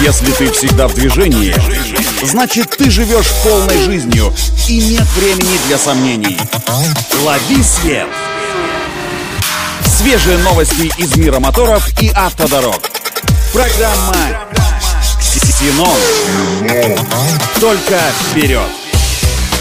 Если ты всегда в движении, значит ты живешь полной жизнью и нет времени для сомнений. Лови свет! Свежие новости из мира моторов и автодорог. Программа «Ксенон». Только вперед!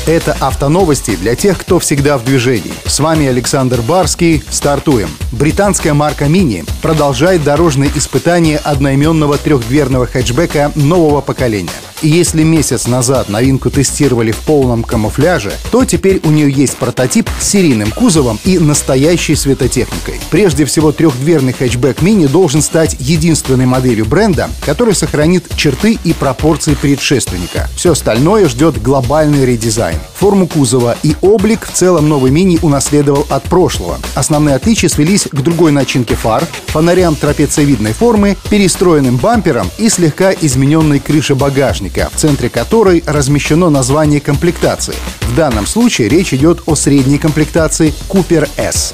Это автоновости для тех, кто всегда в движении. С вами Александр Барский. Стартуем. Британская марка Mini продолжает дорожные испытания одноименного трехдверного хэтчбека нового поколения. И если месяц назад новинку тестировали в полном камуфляже, то теперь у нее есть прототип с серийным кузовом и настоящей светотехникой. Прежде всего, трехдверный хэтчбэк Mini должен стать единственной моделью бренда, который сохранит черты и пропорции предшественника. Все остальное ждет глобальный редизайн. Форму кузова и облик в целом новый Mini унаследовал от прошлого. Основные отличия свелись к другой начинке фар, фонарям трапециевидной формы, перестроенным бампером и слегка измененной крыше багажника багажника, в центре которой размещено название комплектации. В данном случае речь идет о средней комплектации Cooper S.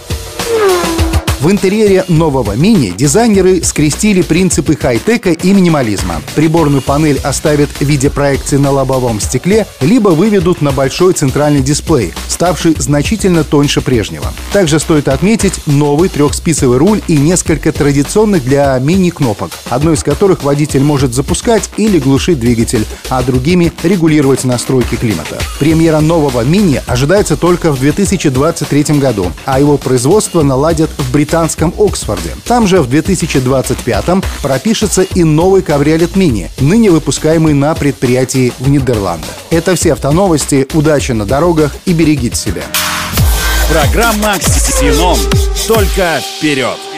В интерьере нового мини дизайнеры скрестили принципы хай-тека и минимализма. Приборную панель оставят в виде проекции на лобовом стекле, либо выведут на большой центральный дисплей, ставший значительно тоньше прежнего. Также стоит отметить новый трехспицевый руль и несколько традиционных для мини-кнопок, одной из которых водитель может запускать или глушить двигатель, а другими регулировать настройки климата. Премьера нового мини ожидается только в 2023 году, а его производство наладят в Британии британском Оксфорде. Там же в 2025-м пропишется и новый кабриолет Мини, ныне выпускаемый на предприятии в Нидерландах. Это все автоновости. Удачи на дорогах и берегите себя. Программа «Ксеном». Только вперед!